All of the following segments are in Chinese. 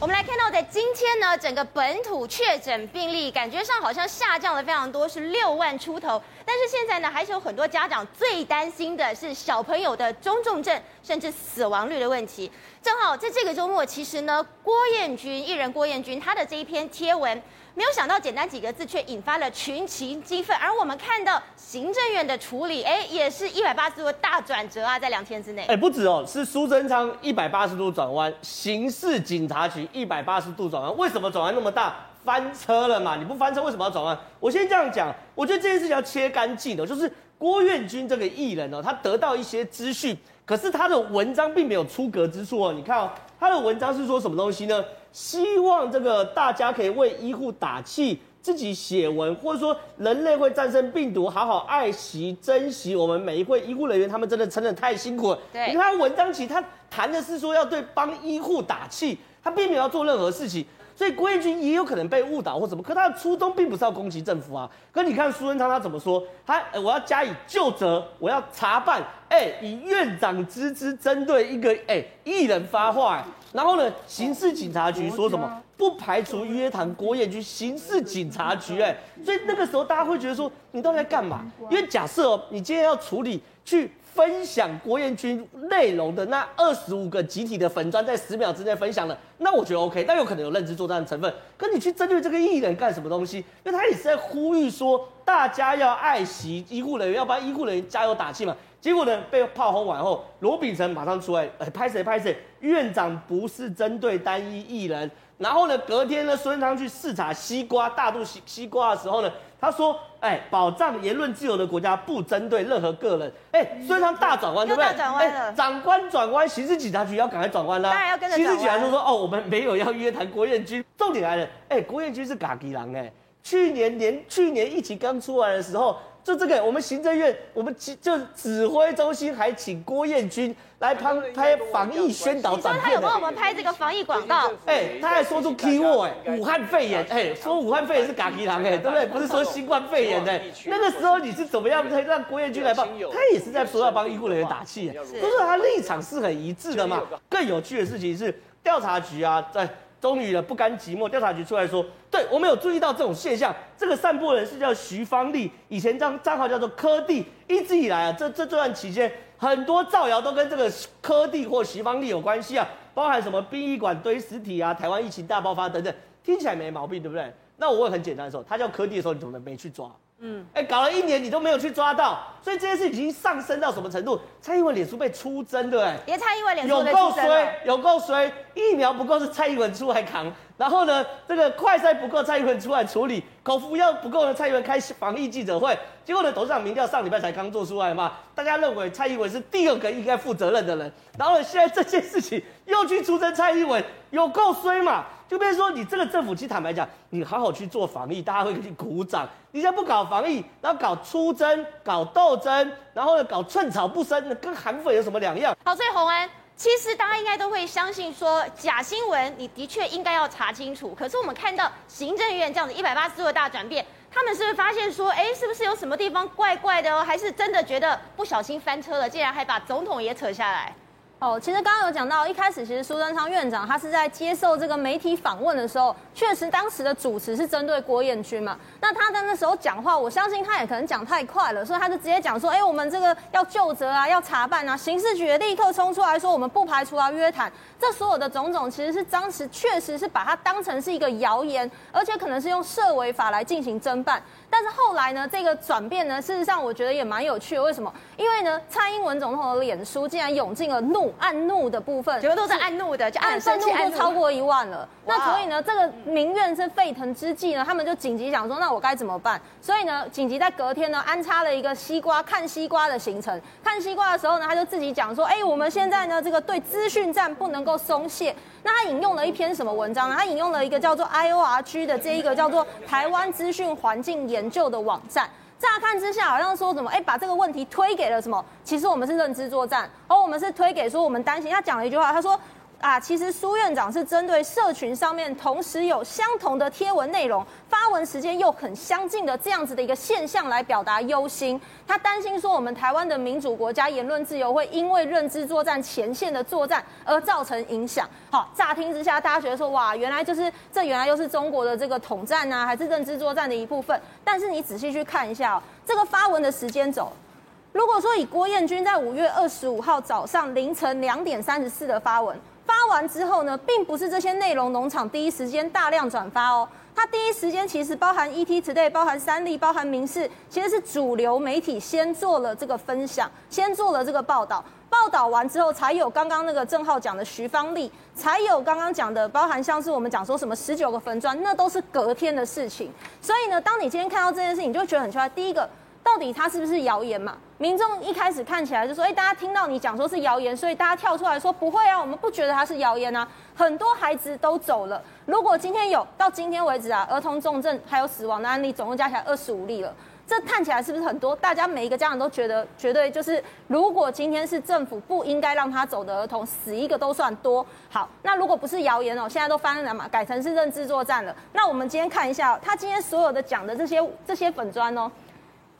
我们来看到，在今天呢，整个本土确诊病例感觉上好像下降了非常多，是六万出头。但是现在呢，还是有很多家长最担心的是小朋友的中重症甚至死亡率的问题。正好在这个周末，其实呢，郭彦军艺人郭彦军他的这一篇贴文。没有想到，简单几个字却引发了群情激愤。而我们看到行政院的处理，哎，也是一百八十度的大转折啊，在两天之内。哎，不止哦，是苏贞昌一百八十度转弯，刑事警察局一百八十度转弯。为什么转弯那么大？翻车了嘛？你不翻车，为什么要转弯？我先这样讲，我觉得这件事情要切干净的，就是郭彦军这个艺人哦，他得到一些资讯，可是他的文章并没有出格之处哦。你看哦，他的文章是说什么东西呢？希望这个大家可以为医护打气，自己写文，或者说人类会战胜病毒，好好爱惜、珍惜我们每一位医护人员，他们真的真的太辛苦了。对，你看文章其实他谈的是说要对帮医护打气，他并没有要做任何事情。所以郭彦军也有可能被误导或什么，可他的初衷并不是要攻击政府啊。可你看苏贞昌他怎么说？他我要加以就责，我要查办。哎，以院长之姿针对一个哎艺人发话。然后呢，刑事警察局说什么？不排除约谈郭彦均。刑事警察局哎，所以那个时候大家会觉得说，你到底在干嘛？因为假设哦，你今天要处理去。分享郭彦均内容的那二十五个集体的粉砖，在十秒之内分享了，那我觉得 OK，但有可能有认知作战的成分。可你去针对这个艺人干什么东西？因为他也是在呼吁说，大家要爱惜医护人员，要帮医护人员加油打气嘛。结果呢，被炮轰完后，罗秉成马上出来，哎，拍谁拍谁，院长不是针对单一艺人。然后呢，隔天呢，孙昌去视察西瓜大肚西西瓜的时候呢。他说：“哎，保障言论自由的国家不针对任何个人。哎，所以他大转弯，对不对？哎，长官转弯，刑事警察局要赶快转弯啦。当然要跟着。刑事警察局说：哦，我们没有要约谈郭彦军。重点来了，哎，郭彦军是嘎吉郎哎，去年年去年疫情刚出来的时候。”就这个，我们行政院，我们就指挥中心还请郭彦军来拍拍防疫宣导短片。他有帮我们拍这个防疫广告。哎，他还说出 key word，哎，武汉肺炎，哎，说武汉肺炎是嘎皮狼，哎，对不对？不是说新冠肺炎，哎，那个时候你是怎么样才让郭彦军来帮？他也是在说要帮医护人员打气，不是他立场是很一致的嘛。更有趣的事情是，调查局啊，在。终于了，不甘寂寞，调查局出来说，对，我们有注意到这种现象。这个散播人是叫徐芳丽，以前账账号叫做柯蒂。一直以来啊，这这这段期间，很多造谣都跟这个柯蒂或徐芳丽有关系啊，包含什么殡仪馆堆尸体啊，台湾疫情大爆发等等，听起来没毛病，对不对？那我问很简单的时候，他叫柯蒂的时候，你怎么没去抓？嗯，哎，搞了一年你都没有去抓到，所以这件事已经上升到什么程度？蔡英文脸书被出征，对不对？别蔡英文脸书有够衰，有够衰，疫苗不够是蔡英文出来扛，然后呢，这个快筛不够，蔡英文出来处理，口服药不够呢，蔡英文开防疫记者会，结果呢，董事长民调上礼拜才刚做出来嘛，大家认为蔡英文是第二个应该负责任的人，然后呢，现在这件事情又去出征蔡英文，有够衰嘛？就变成说，你这个政府，其实坦白讲，你好好去做防疫，大家会给你鼓掌。你现在不搞防疫，然后搞出征、搞斗争，然后呢搞寸草不生，跟韩粉有什么两样？好，所以洪安，其实大家应该都会相信说，假新闻你的确应该要查清楚。可是我们看到行政院这样子一百八十度的大转变，他们是不是发现说，哎，是不是有什么地方怪怪的哦？还是真的觉得不小心翻车了，竟然还把总统也扯下来？哦，其实刚刚有讲到，一开始其实苏贞昌院长他是在接受这个媒体访问的时候，确实当时的主持是针对郭彦军嘛。那他在那时候讲话，我相信他也可能讲太快了，所以他就直接讲说：“哎，我们这个要就责啊，要查办啊。”刑事局也立刻冲出来说：“我们不排除要约谈。”这所有的种种，其实是当时确实是把它当成是一个谣言，而且可能是用社维法来进行侦办。但是后来呢，这个转变呢，事实上我觉得也蛮有趣的。为什么？因为呢，蔡英文总统的脸书竟然涌进了怒、按怒的部分，全部都是按怒的，就按愤怒都超过一万了。那所以呢，这个民怨是沸腾之际呢，他们就紧急想说，那我该怎么办？所以呢，紧急在隔天呢，安插了一个西瓜看西瓜的行程。看西瓜的时候呢，他就自己讲说，哎，我们现在呢，这个对资讯战不能够松懈。那他引用了一篇什么文章呢？他引用了一个叫做 IORG 的这一个叫做台湾资讯环境研究的网站。乍看之下好像说什么，哎，把这个问题推给了什么？其实我们是认知作战，而我们是推给说我们担心。他讲了一句话，他说。啊，其实苏院长是针对社群上面同时有相同的贴文内容，发文时间又很相近的这样子的一个现象来表达忧心。他担心说，我们台湾的民主国家言论自由会因为认知作战前线的作战而造成影响。好，乍听之下，大家觉得说，哇，原来就是这，原来又是中国的这个统战啊，还是认知作战的一部分？但是你仔细去看一下哦，这个发文的时间轴。如果说以郭彦均在五月二十五号早上凌晨两点三十四的发文发完之后呢，并不是这些内容农场第一时间大量转发哦，它第一时间其实包含 ETtoday、包含三立、包含民视，其实是主流媒体先做了这个分享，先做了这个报道，报道完之后才有刚刚那个正浩讲的徐芳丽，才有刚刚讲的包含像是我们讲说什么十九个分专，那都是隔天的事情。所以呢，当你今天看到这件事情，你就觉得很奇怪。第一个。到底它是不是谣言嘛？民众一开始看起来就说，哎，大家听到你讲说是谣言，所以大家跳出来说不会啊，我们不觉得它是谣言啊。很多孩子都走了。如果今天有到今天为止啊，儿童重症还有死亡的案例总共加起来二十五例了，这看起来是不是很多？大家每一个家长都觉得绝对就是，如果今天是政府不应该让他走的儿童死一个都算多。好，那如果不是谣言哦，现在都翻了嘛，改成是认知作战了。那我们今天看一下，他今天所有的讲的这些这些粉砖哦。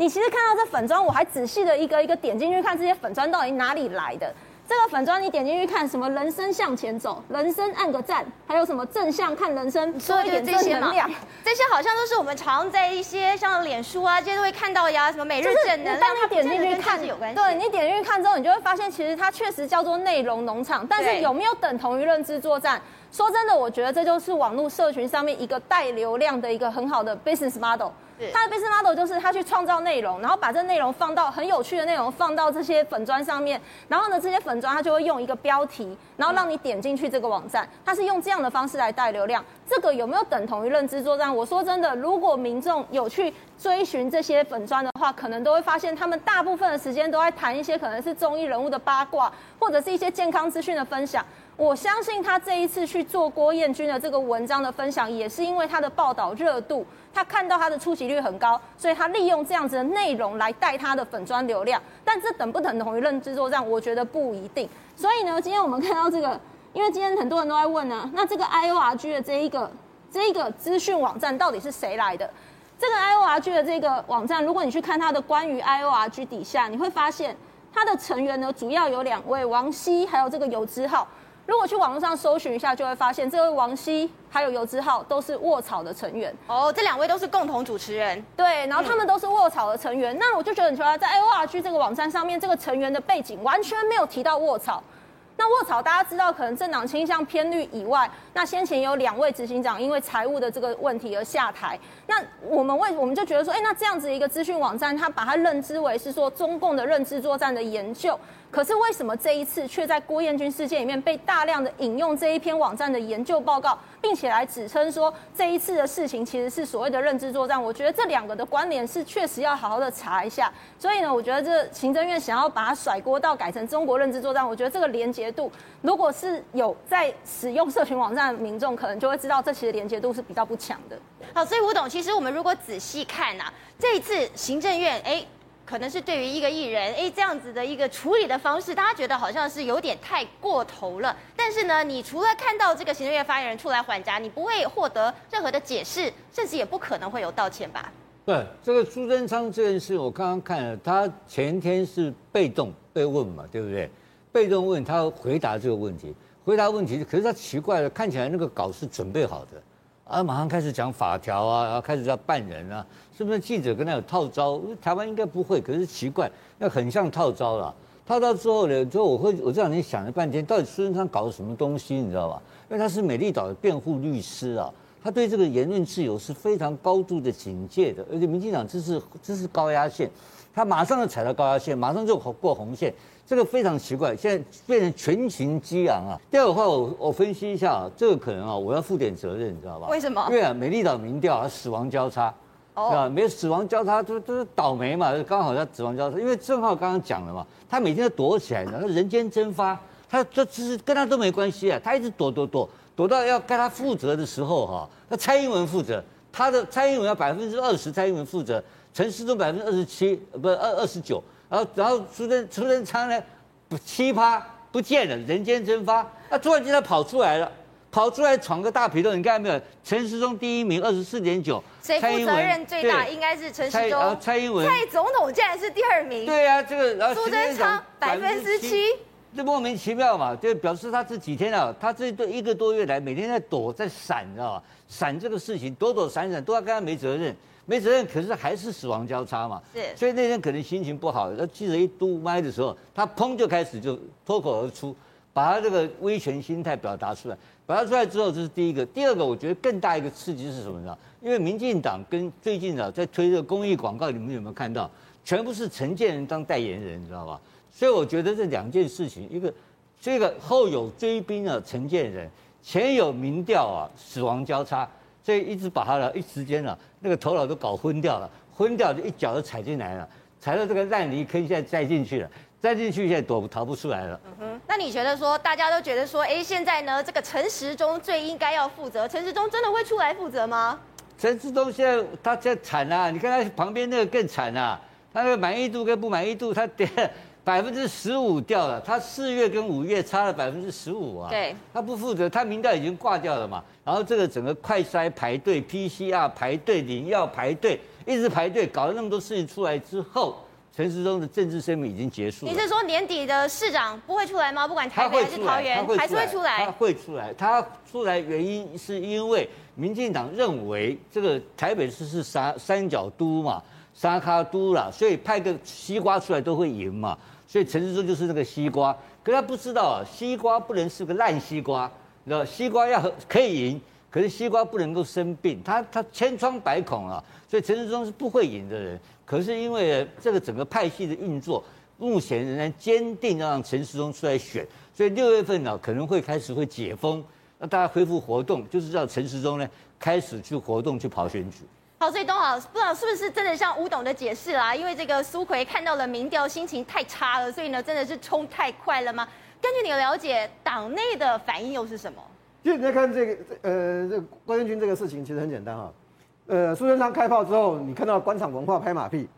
你其实看到这粉砖，我还仔细的一个一个点进去看这些粉砖到底哪里来的。这个粉砖你点进去看，什么人生向前走，人生按个赞，还有什么正向看人生，多一点正能量，这些好像都是我们常在一些像脸书啊这些都会看到呀，什么每日正能量。当你点进去看，对你点进去看之后，你就会发现其实它确实叫做内容农场，但是有没有等同于认知作战？说真的，我觉得这就是网络社群上面一个带流量的一个很好的 business model。他的 business model 就是他去创造内容，然后把这内容放到很有趣的内容放到这些粉砖上面，然后呢，这些粉砖他就会用一个标题，然后让你点进去这个网站，他是用这样的方式来带流量。这个有没有等同于认知作战？我说真的，如果民众有去追寻这些粉砖的话，可能都会发现他们大部分的时间都在谈一些可能是综艺人物的八卦，或者是一些健康资讯的分享。我相信他这一次去做郭彦均的这个文章的分享，也是因为他的报道热度。他看到他的出席率很高，所以他利用这样子的内容来带他的粉专流量。但这等不等同于认知作战？我觉得不一定。所以呢，今天我们看到这个，因为今天很多人都在问呢、啊，那这个 IORG 的这一个这一个资讯网站到底是谁来的？这个 IORG 的这个网站，如果你去看它的关于 IORG 底下，你会发现它的成员呢，主要有两位，王希还有这个游之浩。如果去网络上搜寻一下，就会发现这位王希还有游之浩都是卧草的成员哦，这两位都是共同主持人，对，然后他们都是卧草的成员。嗯、那我就觉得很奇怪，在 IORG 这个网站上面，这个成员的背景完全没有提到卧草。那卧草大家知道，可能政党倾向偏绿以外，那先前有两位执行长因为财务的这个问题而下台。那我们为我们就觉得说，哎，那这样子一个资讯网站，他把它认知为是说中共的认知作战的研究。可是为什么这一次却在郭彦军事件里面被大量的引用这一篇网站的研究报告，并且来指称说这一次的事情其实是所谓的认知作战？我觉得这两个的关联是确实要好好的查一下。所以呢，我觉得这行政院想要把它甩锅到改成中国认知作战，我觉得这个连结度，如果是有在使用社群网站的民众，可能就会知道这其实连结度是比较不强的。好，所以吴董，其实我们如果仔细看呐、这一次行政院哎。可能是对于一个艺人，哎，这样子的一个处理的方式，大家觉得好像是有点太过头了。但是呢，你除了看到这个行政院发言人出来还价，你不会获得任何的解释，甚至也不可能会有道歉吧？对，这个苏贞昌这件事，我刚刚看了，他前天是被动被问嘛，对不对？被动问他回答这个问题，回答问题，可是他奇怪了，看起来那个稿是准备好的。啊，马上开始讲法条啊，然后开始要办人啊，是不是记者跟他有套招？台湾应该不会，可是奇怪，那很像套招了。套招之后呢，之后我会我这两天想了半天，到底苏贞昌搞了什么东西，你知道吧？因为他是美丽岛的辩护律师啊，他对这个言论自由是非常高度的警戒的，而且民进党这是这是高压线，他马上就踩到高压线，马上就过红线。这个非常奇怪，现在变成群情激昂啊！第二个话我，我我分析一下啊，这个可能啊，我要负点责任，你知道吧？为什么？因为啊，美丽岛民调啊，死亡交叉，对吧？没有死亡交叉，都都是倒霉嘛，刚好要死亡交叉。因为正皓刚刚讲了嘛，他每天都躲起来的，他人间蒸发，他这其实跟他都没关系啊，他一直躲躲躲，躲到要该他负责的时候哈，那蔡英文负责，他的蔡英文要百分之二十，蔡英文负责，陈时中百分之二十七，不是二二十九。然后，然后苏贞苏贞昌呢，不七趴，不见了，人间蒸发。那突然间他跑出来了，跑出来闯个大皮洞，你看到没有？陈时中第一名，二十四点九。谁负责任最大？应该是陈时中。蔡英文。蔡总统竟然是第二名。对啊，这个然后苏贞昌百分之七。这莫名其妙嘛，就表示他这几天啊，他这一个多月来每天在躲在闪，你知道吧？闪这个事情，躲躲闪闪，都要跟他没责任，没责任，可是还是死亡交叉嘛。是，所以那天可能心情不好，那记者一嘟麦的时候，他砰就开始就脱口而出，把他这个威权心态表达出来。表达出来之后，这是第一个。第二个，我觉得更大一个刺激是什么呢？因为民进党跟最近啊在推这个公益广告，你们有没有看到？全部是陈建仁当代言人，你知道吧？所以我觉得这两件事情，一个这个后有追兵啊，陈建仁，前有民调啊，死亡交叉，所以一直把他的一时间啊，那个头脑都搞昏掉了，昏掉就一脚就踩进来了，踩到这个烂泥坑，现在栽进去了，栽进去现在躲逃不出来了。嗯哼，那你觉得说，大家都觉得说，哎，现在呢，这个陈时中最应该要负责，陈时中真的会出来负责吗？陈时中现在他在惨啊，你看他旁边那个更惨啊，他那个满意度跟不满意度，他点。百分之十五掉了，他四月跟五月差了百分之十五啊。对，他不负责，他民调已经挂掉了嘛。然后这个整个快筛排队，PCR 排队，领药排队，一直排队，搞了那么多事情出来之后，陈时中的政治生命已经结束了。你是说年底的市长不会出来吗？不管台北还是桃园，还是会出来？他会出来，他出来原因是因为民进党认为这个台北市是三三角都嘛。沙卡都啦，所以派个西瓜出来都会赢嘛。所以陈时中就是那个西瓜，可他不知道啊，西瓜不能是个烂西瓜，那，西瓜要可以赢，可是西瓜不能够生病，他他千疮百孔啊。所以陈时中是不会赢的人。可是因为这个整个派系的运作，目前仍然坚定要让陈时中出来选，所以六月份呢可能会开始会解封，让大家恢复活动，就是让陈时中呢开始去活动去跑选举。好，所以东豪不知道是不是真的像吴董的解释啦？因为这个苏奎看到了民调，心情太差了，所以呢，真的是冲太快了吗？根据你的了解，党内的反应又是什么？其实你在看这个，呃，这个郭彦均这个事情其实很简单哈。呃，苏贞昌开炮之后，你看到官场文化拍马屁，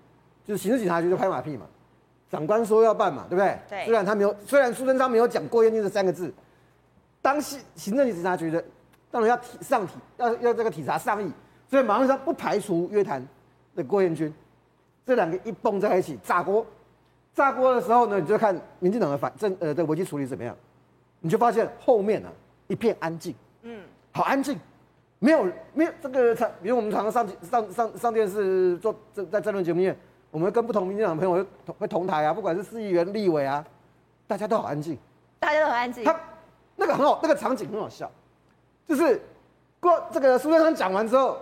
就是刑事警察局就拍马屁嘛。长官说要办嘛，对不对？对。虽然他没有，虽然苏贞昌没有讲郭彦均这三个字，当行行政警察局的当然要体上体，要要这个体察上意。所以马上说不排除约谈的郭彦军，这两个一蹦在一起炸锅，炸锅的时候呢，你就看民进党的反正呃的危机处理怎么样，你就发现后面呢、啊、一片安静，嗯，好安静，没有没有这个比如我们常常上上上上电视做在在政论节目里面，我们跟不同民进党朋友会同会同台啊，不管是市议员、立委啊，大家都好安静，大家都很安静，他那个很好，那个场景很好笑，就是过这个苏贞昌讲完之后。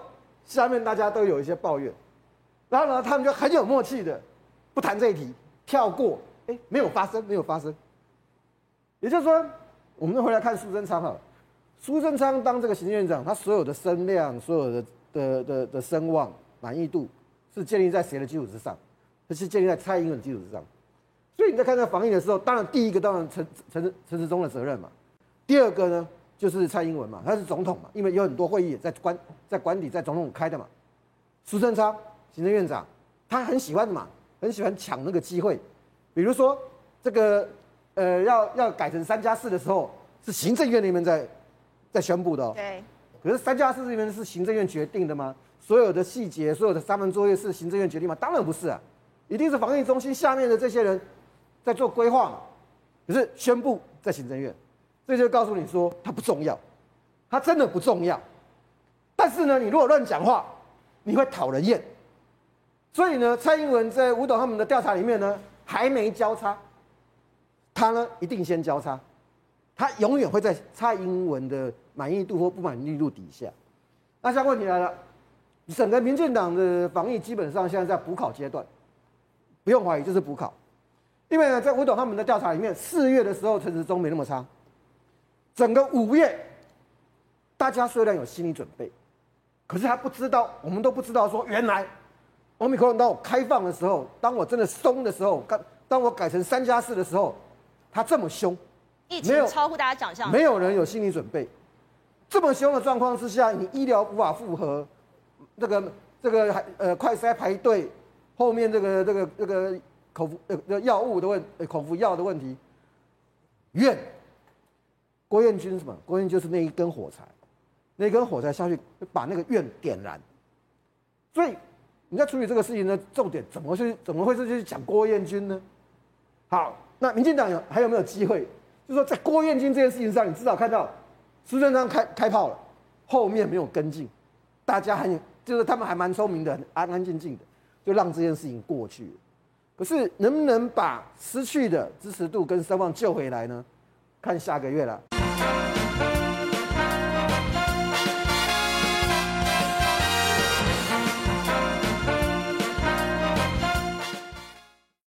下面大家都有一些抱怨，然后呢，他们就很有默契的不谈这一题，跳过，哎，没有发生，没有发生。也就是说，我们回来看苏贞昌哈，苏贞昌当这个行政院长，他所有的声量、所有的的的的声望、满意度，是建立在谁的基础之上？这是建立在蔡英文的基础之上。所以你在看这防疫的时候，当然第一个当然陈陈陈时中的责任嘛，第二个呢？就是蔡英文嘛，他是总统嘛，因为有很多会议在官在官邸在总统开的嘛。苏贞昌行政院长，他很喜欢的嘛，很喜欢抢那个机会，比如说这个呃要要改成三加四的时候，是行政院那边在在宣布的哦。对。可是三加四这边是行政院决定的吗？所有的细节，所有的三门作业是行政院决定吗？当然不是啊，一定是防疫中心下面的这些人在做规划嘛。可是宣布在行政院。这就告诉你说，它不重要，它真的不重要。但是呢，你如果乱讲话，你会讨人厌。所以呢，蔡英文在吴董他们的调查里面呢，还没交叉，他呢一定先交叉，他永远会在蔡英文的满意度或不满意度底下。那下问题来了，整个民进党的防疫基本上现在在补考阶段，不用怀疑，就是补考。因为呢，在吴董他们的调查里面，四月的时候陈时中没那么差。整个五月，大家虽然有心理准备，可是还不知道，我们都不知道说，原来欧米克戎当我开放的时候，当我真的松的时候，当当我改成三加四的时候，它这么凶，疫情超乎大家想象，没有人有心理准备。这么凶的状况之下，你医疗无法负荷，这个这个还呃快筛排队，后面这个这个这个口服呃药物的问口服药的问题。怨。郭彦均什么？郭彦就是那一根火柴，那根火柴下去，把那个院点燃。所以你在处理这个事情的，重点怎么去怎么会是去讲郭彦均呢？好，那民进党有还有没有机会？就是说在郭彦均这件事情上，你至少看到苏贞昌开开炮了，后面没有跟进，大家还就是他们还蛮聪明的，安安静静的，就让这件事情过去了。可是能不能把失去的支持度跟声望救回来呢？看下个月了。Bye.